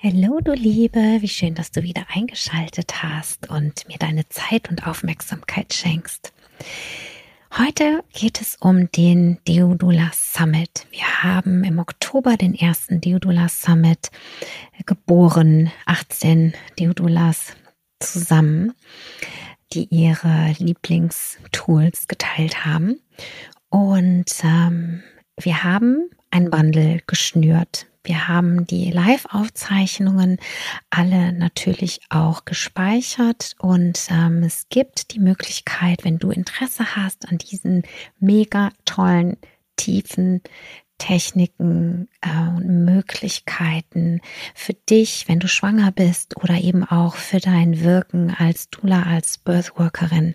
Hallo du Liebe, wie schön, dass du wieder eingeschaltet hast und mir deine Zeit und Aufmerksamkeit schenkst. Heute geht es um den Deodula Summit. Wir haben im Oktober den ersten Deodula Summit geboren, 18 Deodulas zusammen, die ihre Lieblingstools geteilt haben. Und ähm, wir haben ein Bundle geschnürt wir haben die Live-Aufzeichnungen alle natürlich auch gespeichert und ähm, es gibt die Möglichkeit, wenn du Interesse hast an diesen mega tollen, tiefen Techniken äh, und Möglichkeiten für dich, wenn du schwanger bist oder eben auch für dein Wirken als Dula, als Birthworkerin,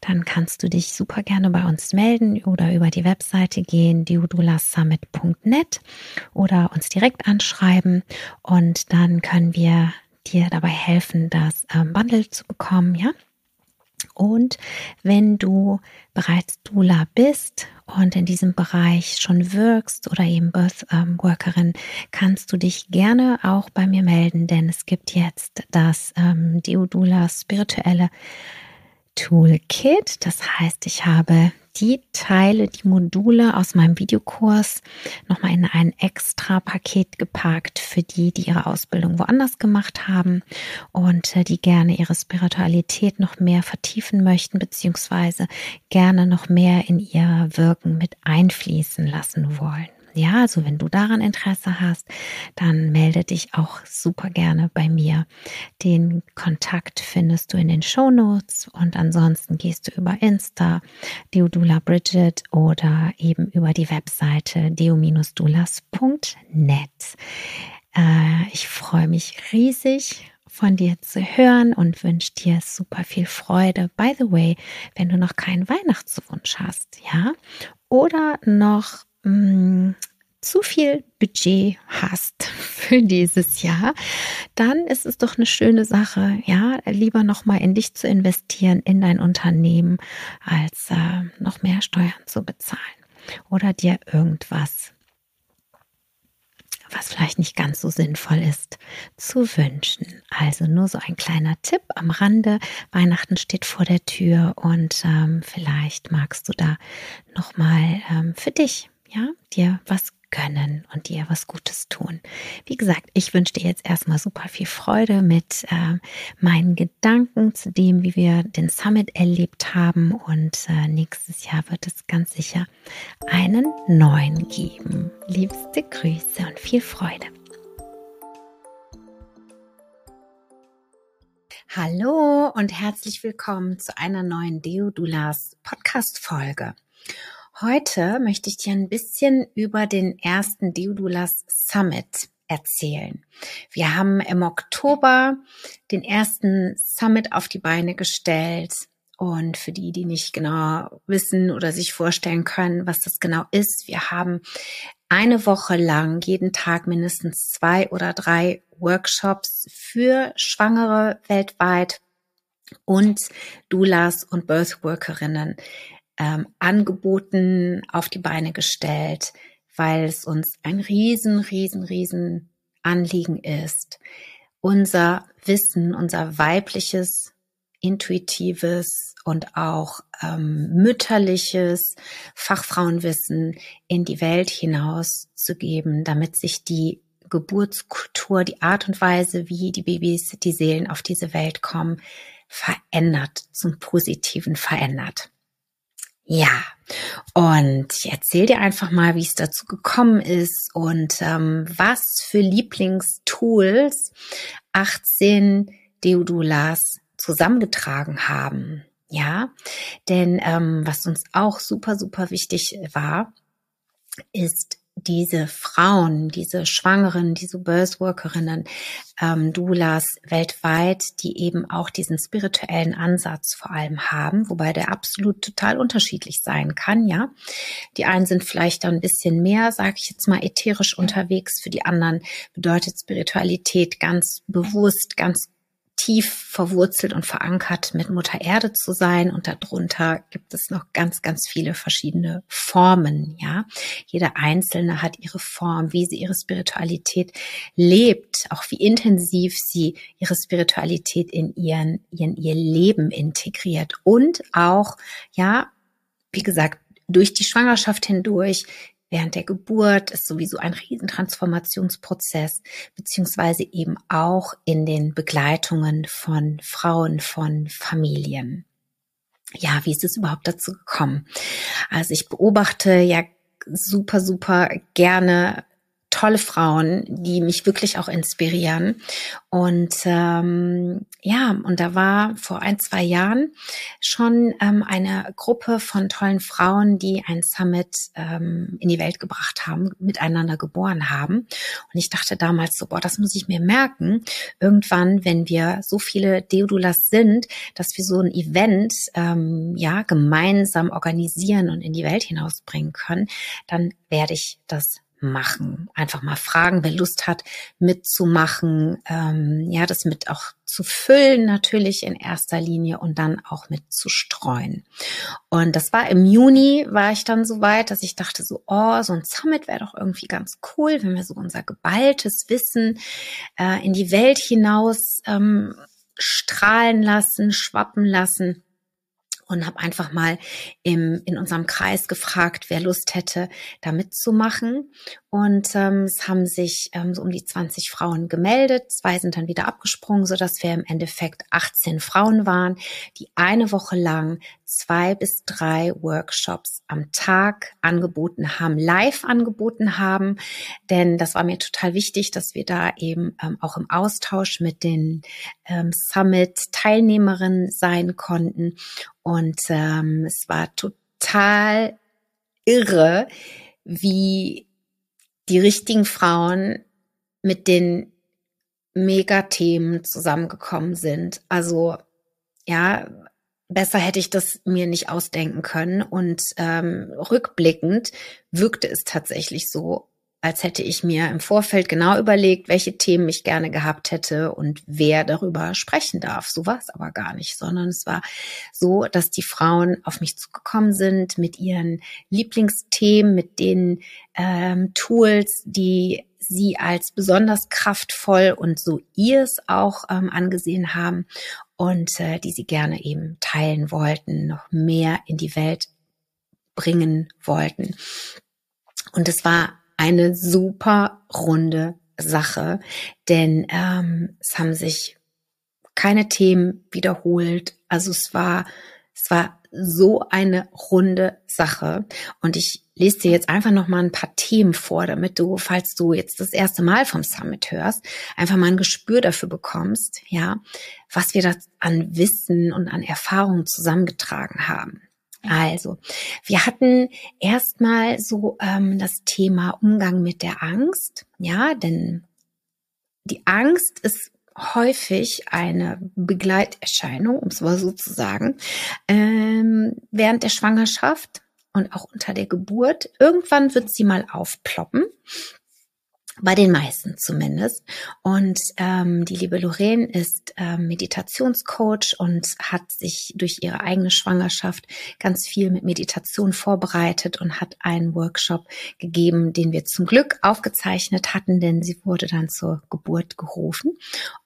dann kannst du dich super gerne bei uns melden oder über die Webseite gehen, diodulasummit.net oder uns direkt anschreiben und dann können wir dir dabei helfen, das ähm, Bundle zu bekommen, ja? Und wenn du bereits Dula bist und in diesem Bereich schon wirkst oder eben Birthworkerin, kannst du dich gerne auch bei mir melden, denn es gibt jetzt das ähm, Deodula spirituelle Toolkit. Das heißt, ich habe die Teile, die Module aus meinem Videokurs nochmal in ein extra Paket gepackt für die, die ihre Ausbildung woanders gemacht haben und äh, die gerne ihre Spiritualität noch mehr vertiefen möchten, beziehungsweise gerne noch mehr in ihr Wirken mit einfließen lassen wollen. Ja, also wenn du daran Interesse hast, dann melde dich auch super gerne bei mir. Den Kontakt findest du in den Show Notes und ansonsten gehst du über Insta, Deodula Bridget oder eben über die Webseite deo-dulas.net. Äh, ich freue mich riesig von dir zu hören und wünsche dir super viel Freude. By the way, wenn du noch keinen Weihnachtswunsch hast, ja, oder noch mm, zu viel Budget hast für dieses Jahr, dann ist es doch eine schöne Sache, ja, lieber nochmal in dich zu investieren, in dein Unternehmen, als äh, noch mehr Steuern zu bezahlen oder dir irgendwas, was vielleicht nicht ganz so sinnvoll ist, zu wünschen. Also nur so ein kleiner Tipp am Rande. Weihnachten steht vor der Tür und ähm, vielleicht magst du da nochmal ähm, für dich ja, dir was gönnen und dir was Gutes tun. Wie gesagt, ich wünsche dir jetzt erstmal super viel Freude mit äh, meinen Gedanken zu dem, wie wir den Summit erlebt haben. Und äh, nächstes Jahr wird es ganz sicher einen neuen geben. Liebste Grüße und viel Freude. Hallo und herzlich willkommen zu einer neuen Deodulas Podcast Folge. Heute möchte ich dir ein bisschen über den ersten Deodulas Summit erzählen. Wir haben im Oktober den ersten Summit auf die Beine gestellt. Und für die, die nicht genau wissen oder sich vorstellen können, was das genau ist, wir haben eine Woche lang jeden Tag mindestens zwei oder drei Workshops für Schwangere weltweit und Doulas und Birthworkerinnen ähm, Angeboten auf die Beine gestellt, weil es uns ein riesen, riesen, riesen Anliegen ist, unser Wissen, unser weibliches, intuitives und auch ähm, mütterliches Fachfrauenwissen in die Welt hinaus zu geben, damit sich die Geburtskultur, die Art und Weise, wie die Babys, die Seelen auf diese Welt kommen, verändert, zum Positiven verändert. Ja, und ich erzähle dir einfach mal, wie es dazu gekommen ist und ähm, was für Lieblingstools 18 Deodulas zusammengetragen haben. Ja, denn ähm, was uns auch super, super wichtig war, ist diese Frauen, diese Schwangeren, diese Birthworkerinnen, ähm, Doulas weltweit, die eben auch diesen spirituellen Ansatz vor allem haben, wobei der absolut total unterschiedlich sein kann, ja. Die einen sind vielleicht dann ein bisschen mehr, sage ich jetzt mal, ätherisch unterwegs. Für die anderen bedeutet Spiritualität ganz bewusst, ganz tief verwurzelt und verankert mit Mutter Erde zu sein. Und darunter gibt es noch ganz, ganz viele verschiedene Formen, ja. Jede einzelne hat ihre Form, wie sie ihre Spiritualität lebt, auch wie intensiv sie ihre Spiritualität in ihren, in ihr Leben integriert und auch, ja, wie gesagt, durch die Schwangerschaft hindurch während der Geburt ist sowieso ein Riesentransformationsprozess, beziehungsweise eben auch in den Begleitungen von Frauen, von Familien. Ja, wie ist es überhaupt dazu gekommen? Also ich beobachte ja super, super gerne tolle Frauen, die mich wirklich auch inspirieren. Und ähm, ja, und da war vor ein, zwei Jahren schon ähm, eine Gruppe von tollen Frauen, die ein Summit ähm, in die Welt gebracht haben, miteinander geboren haben. Und ich dachte damals so, boah, das muss ich mir merken. Irgendwann, wenn wir so viele Deodulas sind, dass wir so ein Event ähm, ja gemeinsam organisieren und in die Welt hinausbringen können, dann werde ich das machen. Einfach mal fragen, wer Lust hat, mitzumachen, ähm, ja, das mit auch zu füllen natürlich in erster Linie und dann auch mit zu streuen. Und das war im Juni, war ich dann so weit, dass ich dachte so, oh, so ein Summit wäre doch irgendwie ganz cool, wenn wir so unser geballtes Wissen äh, in die Welt hinaus ähm, strahlen lassen, schwappen lassen und habe einfach mal im, in unserem Kreis gefragt, wer Lust hätte, da mitzumachen. Und ähm, es haben sich ähm, so um die 20 Frauen gemeldet. Zwei sind dann wieder abgesprungen, so dass wir im Endeffekt 18 Frauen waren, die eine Woche lang zwei bis drei Workshops am Tag angeboten haben, live angeboten haben. Denn das war mir total wichtig, dass wir da eben ähm, auch im Austausch mit den ähm, Summit-Teilnehmerinnen sein konnten. Und ähm, es war total irre, wie die richtigen Frauen mit den Megathemen zusammengekommen sind. Also ja, besser hätte ich das mir nicht ausdenken können. Und ähm, rückblickend wirkte es tatsächlich so, als hätte ich mir im Vorfeld genau überlegt, welche Themen ich gerne gehabt hätte und wer darüber sprechen darf. So war es aber gar nicht, sondern es war so, dass die Frauen auf mich zugekommen sind mit ihren Lieblingsthemen, mit den ähm, Tools, die sie als besonders kraftvoll und so ihr es auch ähm, angesehen haben und äh, die sie gerne eben teilen wollten, noch mehr in die Welt bringen wollten. Und es war eine super runde Sache, denn ähm, es haben sich keine Themen wiederholt. Also es war, es war so eine runde Sache. Und ich lese dir jetzt einfach noch mal ein paar Themen vor, damit du, falls du jetzt das erste Mal vom Summit hörst, einfach mal ein Gespür dafür bekommst, ja, was wir da an Wissen und an Erfahrungen zusammengetragen haben. Also, wir hatten erstmal so ähm, das Thema Umgang mit der Angst, ja, denn die Angst ist häufig eine Begleiterscheinung, um es mal so zu sagen, ähm, während der Schwangerschaft und auch unter der Geburt. Irgendwann wird sie mal aufploppen bei den meisten zumindest. Und ähm, die liebe Lorraine ist ähm, Meditationscoach und hat sich durch ihre eigene Schwangerschaft ganz viel mit Meditation vorbereitet und hat einen Workshop gegeben, den wir zum Glück aufgezeichnet hatten, denn sie wurde dann zur Geburt gerufen.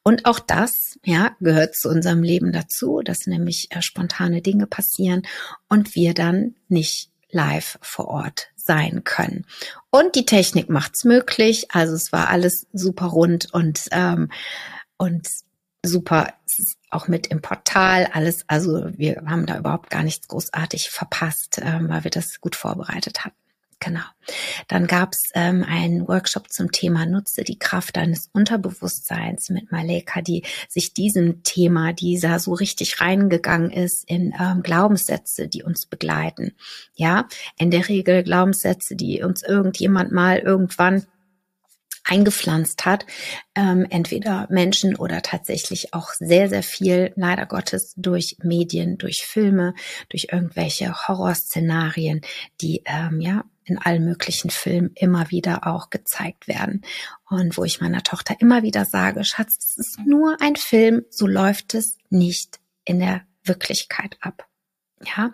Und auch das, ja, gehört zu unserem Leben dazu, dass nämlich äh, spontane Dinge passieren und wir dann nicht live vor Ort sein können. Und die Technik macht's möglich. Also es war alles super rund und ähm, und super auch mit im Portal, alles, also wir haben da überhaupt gar nichts großartig verpasst, ähm, weil wir das gut vorbereitet hatten. Genau. Dann gab's ähm, einen Workshop zum Thema Nutze die Kraft deines Unterbewusstseins mit Maleka, die sich diesem Thema, dieser so richtig reingegangen ist in ähm, Glaubenssätze, die uns begleiten. Ja, in der Regel Glaubenssätze, die uns irgendjemand mal irgendwann eingepflanzt hat, ähm, entweder Menschen oder tatsächlich auch sehr, sehr viel, leider Gottes, durch Medien, durch Filme, durch irgendwelche Horrorszenarien, die ähm, ja in allen möglichen Filmen immer wieder auch gezeigt werden. Und wo ich meiner Tochter immer wieder sage, Schatz, das ist nur ein Film, so läuft es nicht in der Wirklichkeit ab. Ja,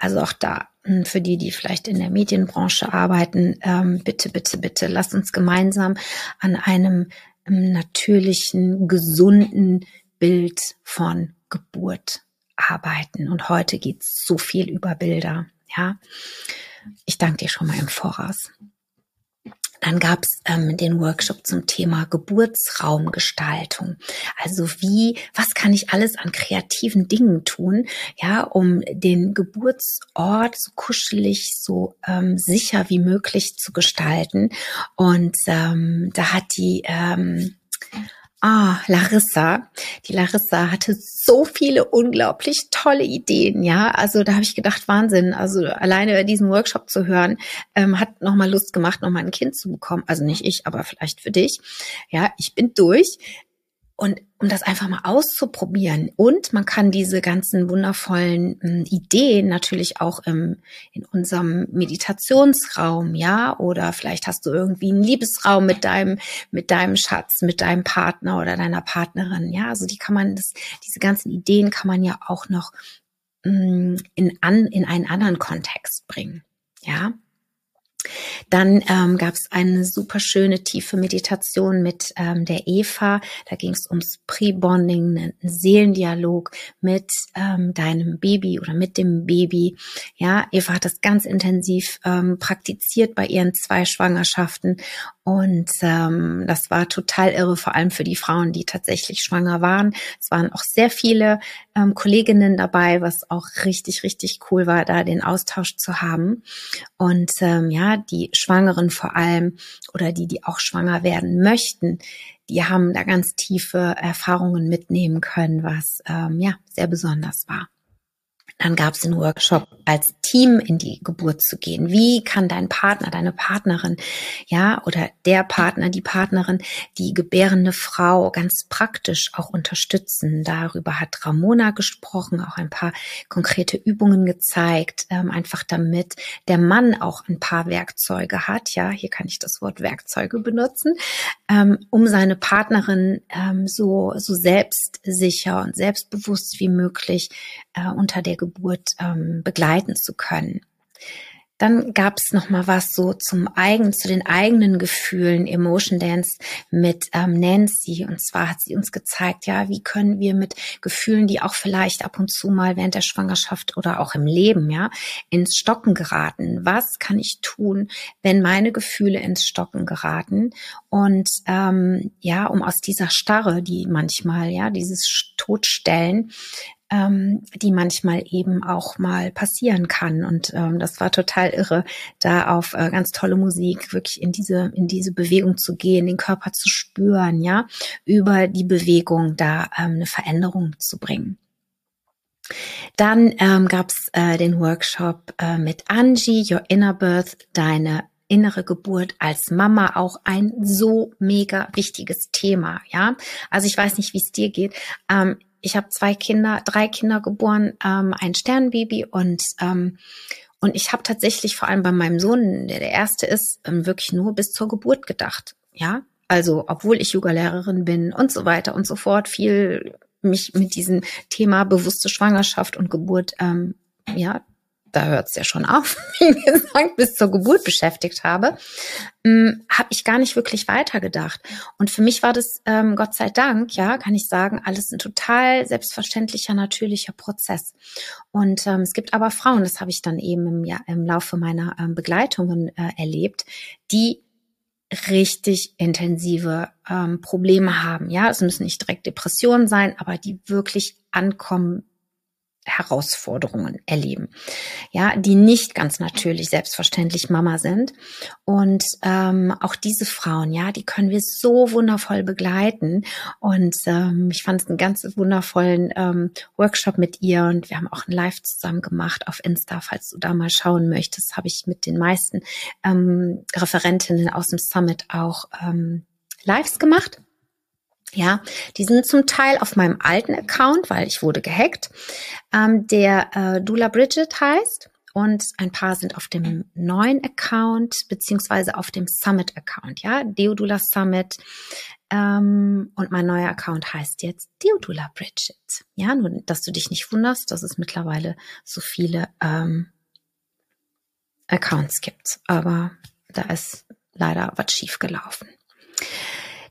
also auch da hm, für die, die vielleicht in der Medienbranche arbeiten, ähm, bitte, bitte, bitte, lasst uns gemeinsam an einem ähm, natürlichen, gesunden Bild von Geburt arbeiten. Und heute geht's so viel über Bilder. Ja, ich danke dir schon mal im Voraus. Dann gab es ähm, den Workshop zum Thema Geburtsraumgestaltung. Also wie, was kann ich alles an kreativen Dingen tun, ja, um den Geburtsort so kuschelig, so ähm, sicher wie möglich zu gestalten. Und ähm, da hat die ähm, Ah, Larissa. Die Larissa hatte so viele unglaublich tolle Ideen, ja. Also da habe ich gedacht, Wahnsinn. Also alleine diesen Workshop zu hören, ähm, hat nochmal Lust gemacht, nochmal ein Kind zu bekommen. Also nicht ich, aber vielleicht für dich. Ja, ich bin durch. Und um das einfach mal auszuprobieren. Und man kann diese ganzen wundervollen äh, Ideen natürlich auch im, in unserem Meditationsraum, ja, oder vielleicht hast du irgendwie einen Liebesraum mit deinem, mit deinem Schatz, mit deinem Partner oder deiner Partnerin, ja. Also die kann man, das, diese ganzen Ideen kann man ja auch noch mh, in, an, in einen anderen Kontext bringen, ja. Dann ähm, gab es eine super schöne tiefe Meditation mit ähm, der Eva. Da ging es ums Pre-Bonding, einen Seelendialog mit ähm, deinem Baby oder mit dem Baby. Ja, Eva hat das ganz intensiv ähm, praktiziert bei ihren zwei Schwangerschaften und ähm, das war total irre, vor allem für die Frauen, die tatsächlich schwanger waren. Es waren auch sehr viele ähm, Kolleginnen dabei, was auch richtig, richtig cool war, da den Austausch zu haben. Und ähm, ja, die Schwangeren vor allem oder die, die auch schwanger werden möchten, die haben da ganz tiefe Erfahrungen mitnehmen können, was ähm, ja sehr besonders war. Dann gab es den Workshop, als Team in die Geburt zu gehen. Wie kann dein Partner, deine Partnerin, ja, oder der Partner, die Partnerin, die gebärende Frau ganz praktisch auch unterstützen? Darüber hat Ramona gesprochen, auch ein paar konkrete Übungen gezeigt, ähm, einfach damit der Mann auch ein paar Werkzeuge hat. Ja, hier kann ich das Wort Werkzeuge benutzen, ähm, um seine Partnerin ähm, so, so selbstsicher und selbstbewusst wie möglich äh, unter der Geburt ähm, begleiten zu können. Dann gab es noch mal was so zum eigen, zu den eigenen Gefühlen, Emotion Dance mit ähm, Nancy. Und zwar hat sie uns gezeigt, ja, wie können wir mit Gefühlen, die auch vielleicht ab und zu mal während der Schwangerschaft oder auch im Leben, ja, ins Stocken geraten. Was kann ich tun, wenn meine Gefühle ins Stocken geraten? Und ähm, ja, um aus dieser Starre, die manchmal, ja, dieses Todstellen, ähm, die manchmal eben auch mal passieren kann. Und ähm, das war total irre, da auf äh, ganz tolle Musik wirklich in diese in diese Bewegung zu gehen, den Körper zu spüren, ja, über die Bewegung da ähm, eine Veränderung zu bringen. Dann ähm, gab äh, den Workshop äh, mit Angie, Your Inner Birth, deine innere Geburt als Mama auch ein so mega wichtiges Thema, ja. Also ich weiß nicht, wie es dir geht. Ähm, ich habe zwei Kinder, drei Kinder geboren, ähm, ein Sternbaby und ähm, und ich habe tatsächlich vor allem bei meinem Sohn, der der erste ist, ähm, wirklich nur bis zur Geburt gedacht. Ja, also obwohl ich Yoga-Lehrerin bin und so weiter und so fort, viel mich mit diesem Thema bewusste Schwangerschaft und Geburt ähm, ja da hört es ja schon auf, wie gesagt, bis zur Geburt beschäftigt habe, ähm, habe ich gar nicht wirklich weitergedacht. Und für mich war das, ähm, Gott sei Dank, ja, kann ich sagen, alles ein total selbstverständlicher, natürlicher Prozess. Und ähm, es gibt aber Frauen, das habe ich dann eben im, ja, im Laufe meiner ähm, Begleitungen äh, erlebt, die richtig intensive ähm, Probleme haben. Ja, es müssen nicht direkt Depressionen sein, aber die wirklich ankommen, Herausforderungen erleben, ja, die nicht ganz natürlich selbstverständlich Mama sind. Und ähm, auch diese Frauen, ja, die können wir so wundervoll begleiten. Und ähm, ich fand es einen ganz wundervollen ähm, Workshop mit ihr und wir haben auch ein Live zusammen gemacht auf Insta, falls du da mal schauen möchtest, habe ich mit den meisten ähm, Referentinnen aus dem Summit auch ähm, Lives gemacht. Ja, die sind zum Teil auf meinem alten Account, weil ich wurde gehackt, ähm, der äh, Dula Bridget heißt. Und ein paar sind auf dem neuen Account beziehungsweise auf dem Summit-Account, ja, Deodula Summit. Ähm, und mein neuer Account heißt jetzt Deodula Bridget. Ja, nur, dass du dich nicht wunderst, dass es mittlerweile so viele ähm, Accounts gibt. Aber da ist leider was schief gelaufen.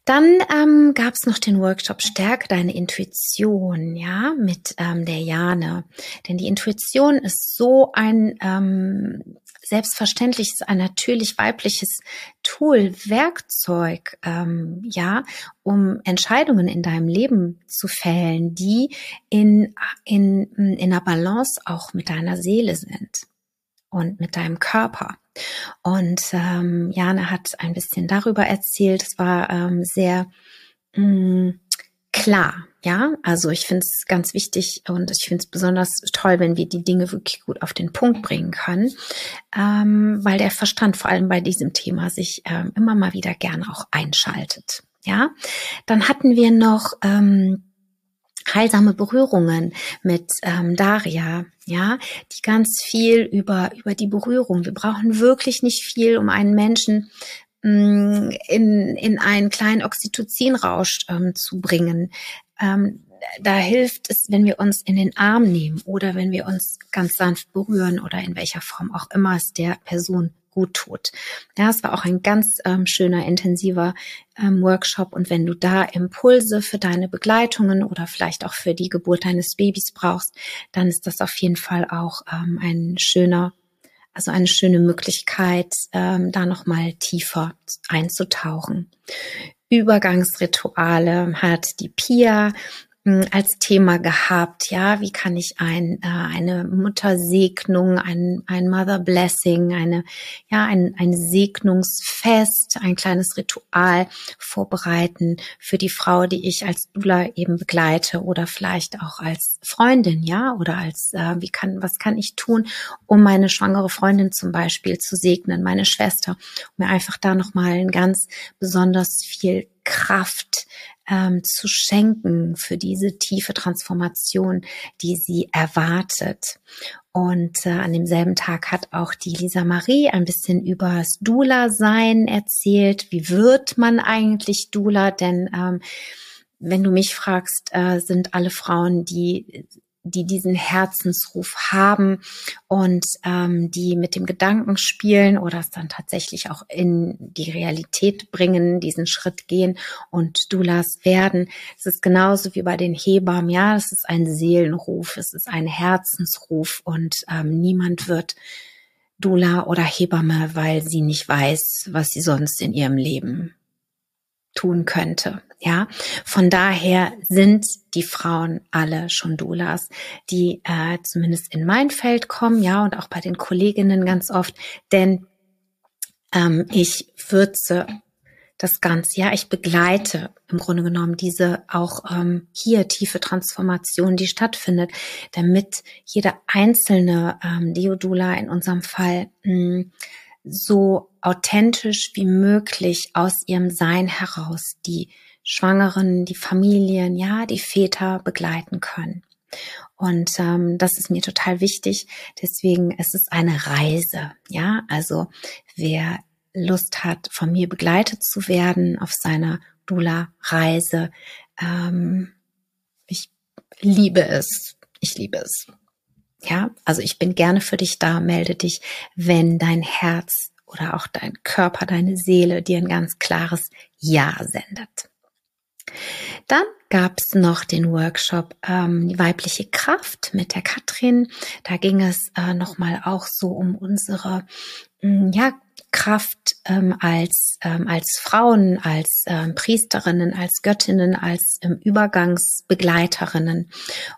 Dann ähm, gab es noch den Workshop Stärke deine Intuition, ja, mit ähm, der Jane. Denn die Intuition ist so ein ähm, selbstverständliches, ein natürlich weibliches Tool, Werkzeug, ähm, ja, um Entscheidungen in deinem Leben zu fällen, die in, in, in einer Balance auch mit deiner Seele sind und mit deinem Körper. Und ähm, Jana hat ein bisschen darüber erzählt. Es war ähm, sehr mh, mm, klar. Ja, also ich finde es ganz wichtig und ich finde es besonders toll, wenn wir die Dinge wirklich gut auf den Punkt bringen können, ähm, weil der Verstand vor allem bei diesem Thema sich ähm, immer mal wieder gerne auch einschaltet. Ja, dann hatten wir noch ähm, heilsame Berührungen mit ähm, Daria, ja, die ganz viel über über die Berührung. Wir brauchen wirklich nicht viel, um einen Menschen mh, mm, in in einen kleinen Oxytocinrausch ähm, zu bringen. Ähm, da hilft es, wenn wir uns in den Arm nehmen oder wenn wir uns ganz sanft berühren oder in welcher Form auch immer es der Person gut tut. Ja, es war auch ein ganz ähm, schöner, intensiver ähm, Workshop. Und wenn du da Impulse für deine Begleitungen oder vielleicht auch für die Geburt deines Babys brauchst, dann ist das auf jeden Fall auch ähm, ein schöner, also eine schöne Möglichkeit, ähm, da nochmal tiefer einzutauchen. Übergangsrituale hat die Pia als Thema gehabt. Ja, wie kann ich ein, äh, eine Muttersegnung, ein, ein Mother Blessing, eine, ja, ein, ein Segnungsfest, ein kleines Ritual vorbereiten für die Frau, die ich als Dula eben begleite oder vielleicht auch als Freundin, ja, oder als, äh, wie kann, was kann ich tun, um meine schwangere Freundin zum Beispiel zu segnen, meine Schwester, um mir einfach da nochmal ein ganz besonders viel Kraft ähm, zu schenken für diese tiefe Transformation, die sie erwartet. Und äh, an demselben Tag hat auch die Lisa Marie ein bisschen über das Dula-Sein erzählt. Wie wird man eigentlich Dula? Denn ähm, wenn du mich fragst, äh, sind alle Frauen, die die diesen Herzensruf haben und ähm, die mit dem Gedanken spielen oder es dann tatsächlich auch in die Realität bringen, diesen Schritt gehen und Doulas werden. Es ist genauso wie bei den Hebammen, ja, es ist ein Seelenruf, es ist ein Herzensruf und ähm, niemand wird Dula oder Hebamme, weil sie nicht weiß, was sie sonst in ihrem Leben tun könnte. Ja, von daher sind die Frauen alle schon Doulas, die äh, zumindest in mein Feld kommen, ja, und auch bei den Kolleginnen ganz oft, denn ähm, ich würze das Ganze, ja, ich begleite im Grunde genommen diese auch ähm, hier tiefe Transformation, die stattfindet, damit jeder einzelne ähm, Deodula in unserem Fall mh, so authentisch wie möglich aus ihrem Sein heraus die Schwangeren, die Familien, ja, die Väter begleiten können. Und ähm, das ist mir total wichtig. Deswegen es ist eine Reise, ja. Also wer Lust hat, von mir begleitet zu werden auf seiner Dula-Reise, ähm, ich liebe es. Ich liebe es. Ja, also ich bin gerne für dich da. Melde dich, wenn dein Herz oder auch dein Körper, deine Seele dir ein ganz klares Ja sendet. Dann gab es noch den Workshop ähm, die weibliche Kraft mit der Katrin. Da ging es äh, nochmal auch so um unsere mm, ja Kraft ähm, als, ähm, als Frauen, als ähm, Priesterinnen, als Göttinnen, als ähm, Übergangsbegleiterinnen.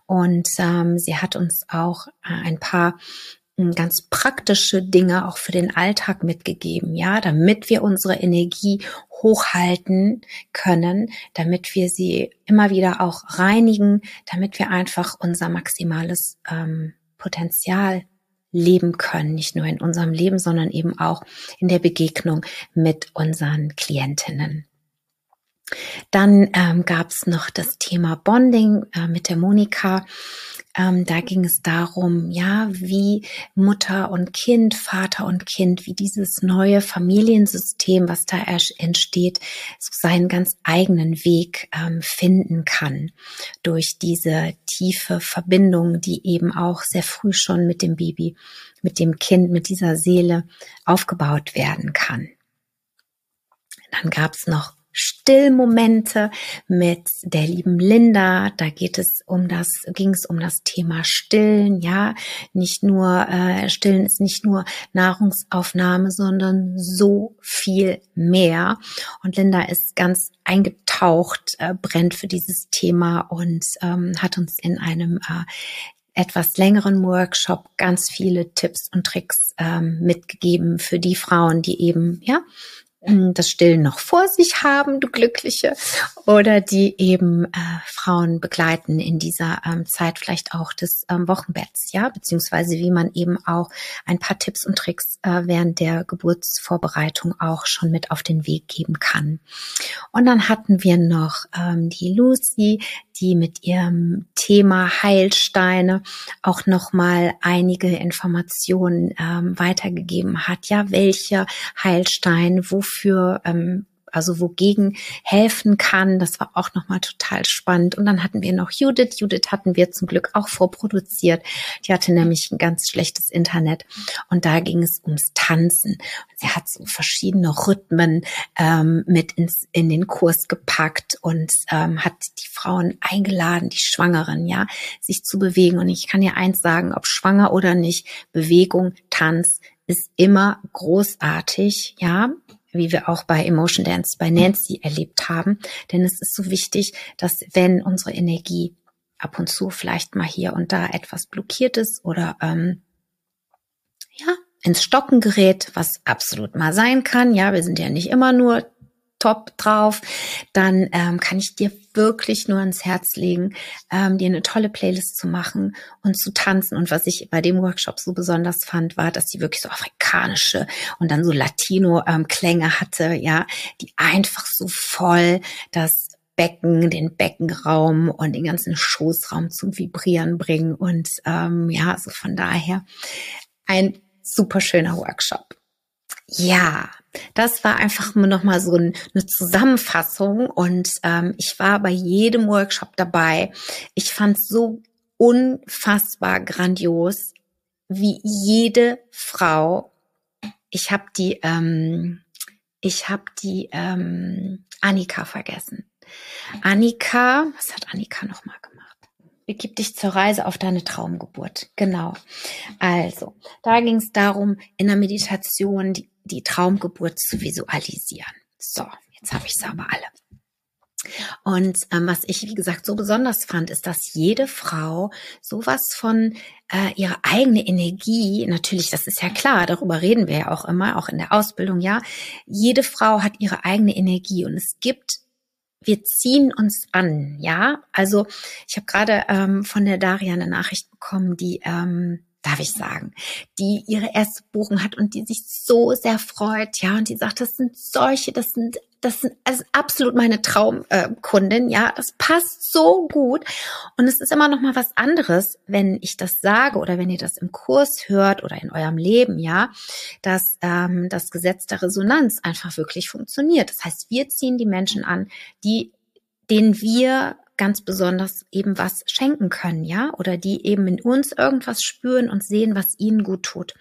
Und ähm, sie hat uns auch äh, ein paar ähm, ganz praktische Dinge auch für den Alltag mitgegeben, ja, damit wir unsere Energie hochhalten können, damit wir sie immer wieder auch reinigen, damit wir einfach unser maximales ähm, Potenzial leben können, nicht nur in unserem Leben, sondern eben auch in der Begegnung mit unseren Klientinnen. Dann ähm, gab es noch das Thema Bonding äh, mit der Monika. Ähm, da ging es darum, ja, wie Mutter und Kind, Vater und Kind, wie dieses neue Familiensystem, was da entsteht, seinen ganz eigenen Weg ähm, finden kann durch diese tiefe Verbindung, die eben auch sehr früh schon mit dem Baby, mit dem Kind, mit dieser Seele aufgebaut werden kann. Dann gab es noch Stillmomente mit der lieben Linda. Da geht es um das, ging es um das Thema Stillen, ja. Nicht nur, äh, Stillen ist nicht nur Nahrungsaufnahme, sondern so viel mehr. Und Linda ist ganz eingetaucht, äh, brennt für dieses Thema und ähm, hat uns in einem äh, etwas längeren Workshop ganz viele Tipps und Tricks ähm, mitgegeben für die Frauen, die eben ja das Stillen noch vor sich haben, du Glückliche, oder die eben äh, Frauen begleiten in dieser ähm, Zeit vielleicht auch des ähm, Wochenbetts, ja, beziehungsweise wie man eben auch ein paar Tipps und Tricks äh, während der Geburtsvorbereitung auch schon mit auf den Weg geben kann. Und dann hatten wir noch ähm, die Lucy, die mit ihrem Thema Heilsteine auch noch mal einige Informationen ähm, weitergegeben hat. Ja, welche Heilstein, wofür ähm, also wogegen helfen kann. Das war auch nochmal total spannend. Und dann hatten wir noch Judith. Judith hatten wir zum Glück auch vorproduziert. Die hatte nämlich ein ganz schlechtes Internet. Und da ging es ums Tanzen. Sie hat so verschiedene Rhythmen ähm, mit ins, in den Kurs gepackt und ähm, hat die Frauen eingeladen, die Schwangeren, ja, sich zu bewegen. Und ich kann dir eins sagen, ob schwanger oder nicht, Bewegung, Tanz ist immer großartig, ja wie wir auch bei Emotion Dance bei Nancy erlebt haben. Denn es ist so wichtig, dass wenn unsere Energie ab und zu vielleicht mal hier und da etwas blockiert ist oder ähm, ja ins Stocken gerät, was absolut mal sein kann. Ja, wir sind ja nicht immer nur top drauf, dann ähm, kann ich dir wirklich nur ans Herz legen, ähm, dir eine tolle Playlist zu machen und zu tanzen. Und was ich bei dem Workshop so besonders fand, war, dass sie wirklich so afrikanische und dann so Latino-Klänge ähm, hatte, ja, die einfach so voll das Becken, den Beckenraum und den ganzen Schoßraum zum Vibrieren bringen. Und ähm, ja, also von daher ein super schöner Workshop. Ja, das war einfach nur noch mal so eine Zusammenfassung und ähm, ich war bei jedem Workshop dabei. Ich fand so unfassbar grandios, wie jede Frau. Ich habe die, ähm, ich habe die ähm, Annika vergessen. Annika, was hat Annika noch mal gemacht? begib dich zur Reise auf deine Traumgeburt. Genau. Also, da ging es darum, in der Meditation die, die Traumgeburt zu visualisieren. So, jetzt habe ich sie aber alle. Und ähm, was ich, wie gesagt, so besonders fand, ist, dass jede Frau sowas von äh, ihrer eigene Energie, natürlich, das ist ja klar, darüber reden wir ja auch immer, auch in der Ausbildung, ja, jede Frau hat ihre eigene Energie und es gibt wir ziehen uns an, ja. Also ich habe gerade ähm, von der Daria eine Nachricht bekommen, die ähm, darf ich sagen, die ihre erste Buchung hat und die sich so sehr freut, ja, und die sagt, das sind solche, das sind, das sind also absolut meine Traumkundin, ja, das passt so gut und es ist immer noch mal was anderes, wenn ich das sage oder wenn ihr das im Kurs hört oder in eurem Leben, ja, dass ähm, das Gesetz der Resonanz einfach wirklich funktioniert. Das heißt, wir ziehen die Menschen an, die denen wir ganz besonders eben was schenken können, ja, oder die eben in uns irgendwas spüren und sehen, was ihnen gut tut.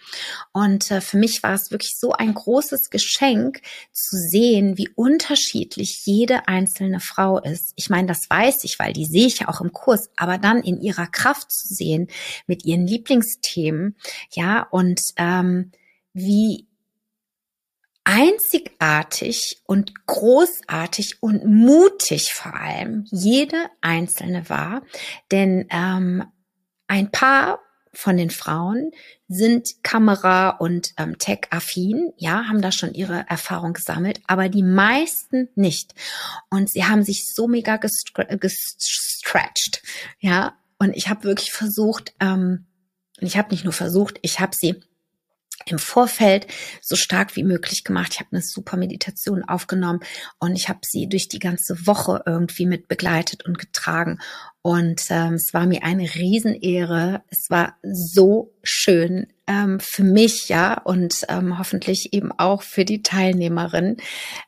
Und äh, für mich war es wirklich so ein großes Geschenk zu sehen, wie unterschiedlich jede einzelne Frau ist. Ich meine, das weiß ich, weil die sehe ich ja auch im Kurs, aber dann in ihrer Kraft zu sehen, mit ihren Lieblingsthemen, ja, und ähm, wie einzigartig und großartig und mutig vor allem jede einzelne war. Denn ähm, ein paar von den Frauen sind Kamera- und ähm, Tech-affin, ja, haben da schon ihre Erfahrung gesammelt, aber die meisten nicht. Und sie haben sich so mega gestretched, ja. Und ich habe wirklich versucht, ähm, ich habe nicht nur versucht, ich habe sie im Vorfeld so stark wie möglich gemacht. Ich habe eine super Meditation aufgenommen und ich habe sie durch die ganze Woche irgendwie mit begleitet und getragen. Und ähm, es war mir eine Riesenehre. Es war so schön ähm, für mich, ja, und ähm, hoffentlich eben auch für die Teilnehmerin,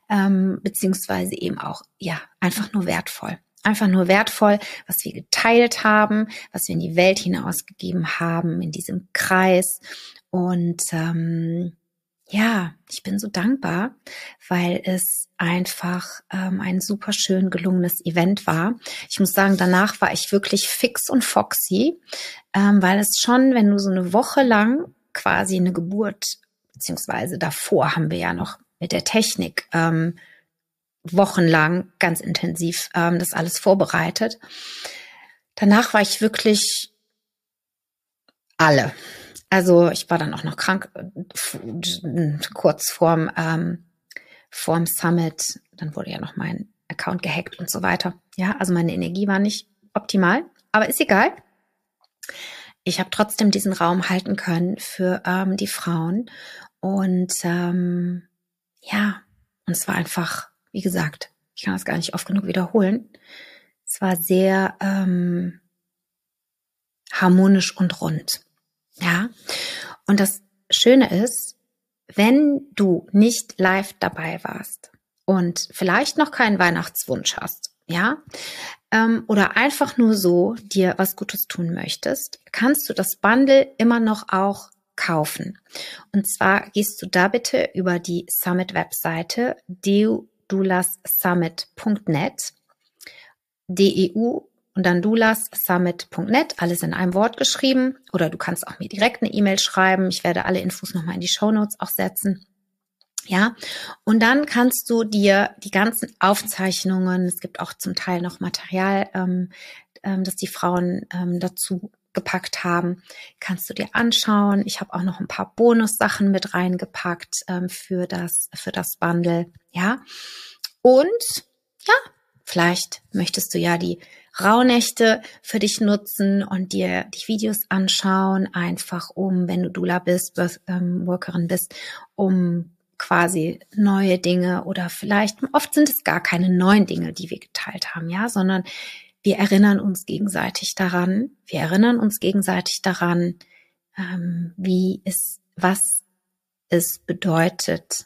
ähm, beziehungsweise eben auch, ja, einfach nur wertvoll einfach nur wertvoll, was wir geteilt haben, was wir in die Welt hinausgegeben haben, in diesem Kreis. Und ähm, ja, ich bin so dankbar, weil es einfach ähm, ein super schön gelungenes Event war. Ich muss sagen, danach war ich wirklich fix und foxy, ähm, weil es schon, wenn du so eine Woche lang quasi eine Geburt, beziehungsweise davor haben wir ja noch mit der Technik ähm, wochenlang ganz intensiv ähm, das alles vorbereitet. Danach war ich wirklich alle. Also ich war dann auch noch krank, äh, kurz vorm, ähm, vorm Summit. Dann wurde ja noch mein Account gehackt und so weiter. Ja, also meine Energie war nicht optimal, aber ist egal. Ich habe trotzdem diesen Raum halten können für ähm, die Frauen. Und ähm, ja, und es war einfach, wie gesagt, ich kann das gar nicht oft genug wiederholen. Es war sehr ähm, harmonisch und rund. Ja. Und das Schöne ist, wenn du nicht live dabei warst und vielleicht noch keinen Weihnachtswunsch hast, ja, ähm, oder einfach nur so dir was Gutes tun möchtest, kannst du das Bundle immer noch auch kaufen. Und zwar gehst du da bitte über die Summit-Webseite deudulassummit.net, DEU und dann dulassummit.net, alles in einem Wort geschrieben. Oder du kannst auch mir direkt eine E-Mail schreiben. Ich werde alle Infos nochmal in die Show Notes auch setzen. Ja, und dann kannst du dir die ganzen Aufzeichnungen, es gibt auch zum Teil noch Material, ähm, ähm, das die Frauen ähm, dazu gepackt haben, kannst du dir anschauen. Ich habe auch noch ein paar Bonussachen mit reingepackt ähm, für das für das Bundle, ja. Und ja, vielleicht möchtest du ja die Rauhnächte für dich nutzen und dir die Videos anschauen, einfach um, wenn du Dula bist, Birth, ähm, Workerin bist, um quasi neue Dinge oder vielleicht, oft sind es gar keine neuen Dinge, die wir geteilt haben, ja, sondern wir erinnern uns gegenseitig daran, wir erinnern uns gegenseitig daran, ähm, wie es, was es bedeutet,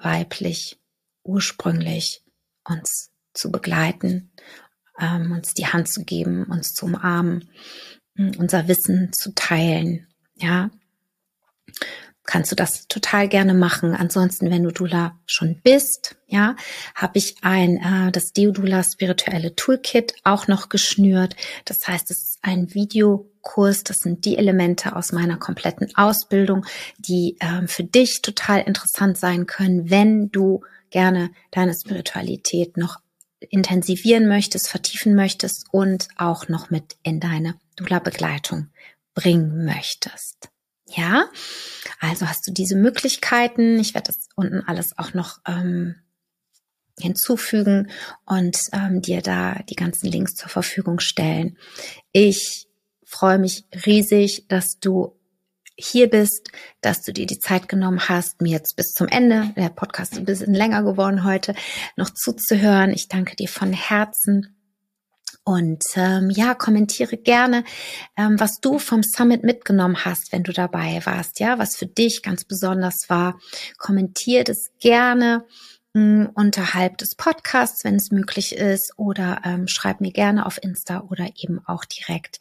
weiblich, ursprünglich uns zu begleiten ähm, uns die Hand zu geben, uns zu umarmen, unser Wissen zu teilen. Ja, kannst du das total gerne machen. Ansonsten, wenn du Dula schon bist, ja, habe ich ein äh, das Deodula spirituelle Toolkit auch noch geschnürt. Das heißt, es ist ein Videokurs. Das sind die Elemente aus meiner kompletten Ausbildung, die ähm, für dich total interessant sein können, wenn du gerne deine Spiritualität noch intensivieren möchtest, vertiefen möchtest und auch noch mit in deine Dula-Begleitung bringen möchtest. Ja, also hast du diese Möglichkeiten. Ich werde das unten alles auch noch ähm, hinzufügen und ähm, dir da die ganzen Links zur Verfügung stellen. Ich freue mich riesig, dass du hier bist, dass du dir die Zeit genommen hast, mir jetzt bis zum Ende, der Podcast ist ein bisschen länger geworden heute, noch zuzuhören. Ich danke dir von Herzen. Und ähm, ja, kommentiere gerne, ähm, was du vom Summit mitgenommen hast, wenn du dabei warst, ja, was für dich ganz besonders war. Kommentiere es gerne mh, hm, unterhalb des Podcasts, wenn es möglich ist, oder ähm, schreib mir gerne auf Insta oder eben auch direkt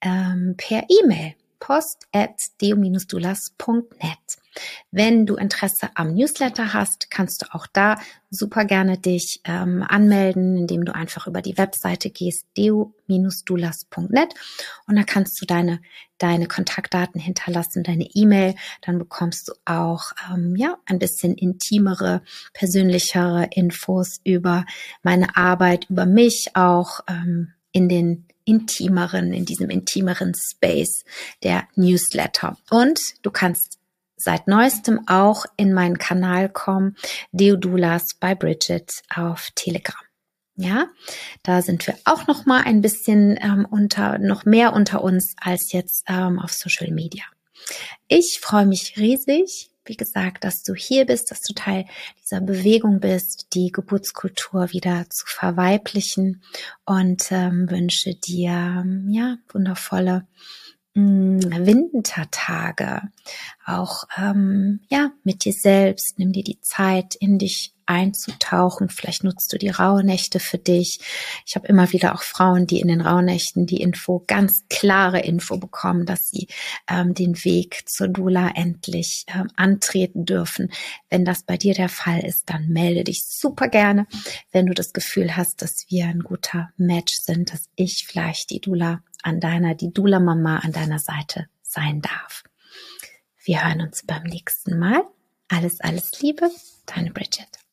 ähm, per E-Mail post at deo-dulas.net. Wenn du Interesse am Newsletter hast, kannst du auch da super gerne dich ähm, anmelden, indem du einfach über die Webseite gehst, deo-dulas.net und da kannst du deine, deine Kontaktdaten hinterlassen, deine E-Mail, dann bekommst du auch ähm, ja ein bisschen intimere, persönlichere Infos über meine Arbeit, über mich auch ähm, in den intimeren, in diesem intimeren Space der Newsletter. Und du kannst seit neuestem auch in meinen Kanal kommen, Deodulas bei Bridget auf Telegram. Ja, da sind wir auch noch mal ein bisschen ähm, unter, noch mehr unter uns als jetzt ähm, auf Social Media. Ich freue mich riesig, wie gesagt, dass du hier bist, dass du Teil dieser Bewegung bist, die Geburtskultur wieder zu verweiblichen und ähm, wünsche dir ja wundervolle mh, Wintertage, auch ähm, ja mit dir selbst. Nimm dir die Zeit, in dich einzutauchen. Vielleicht nutzt du die Rauhnächte für dich. Ich habe immer wieder auch Frauen, die in den Rauhnächten die Info, ganz klare Info bekommen, dass sie ähm, den Weg zur Dula endlich ähm, antreten dürfen. Wenn das bei dir der Fall ist, dann melde dich super gerne. Wenn du das Gefühl hast, dass wir ein guter Match sind, dass ich vielleicht die Dula an deiner, die Dula-Mama an deiner Seite sein darf. Wir hören uns beim nächsten Mal. Alles, alles Liebe, deine Bridget.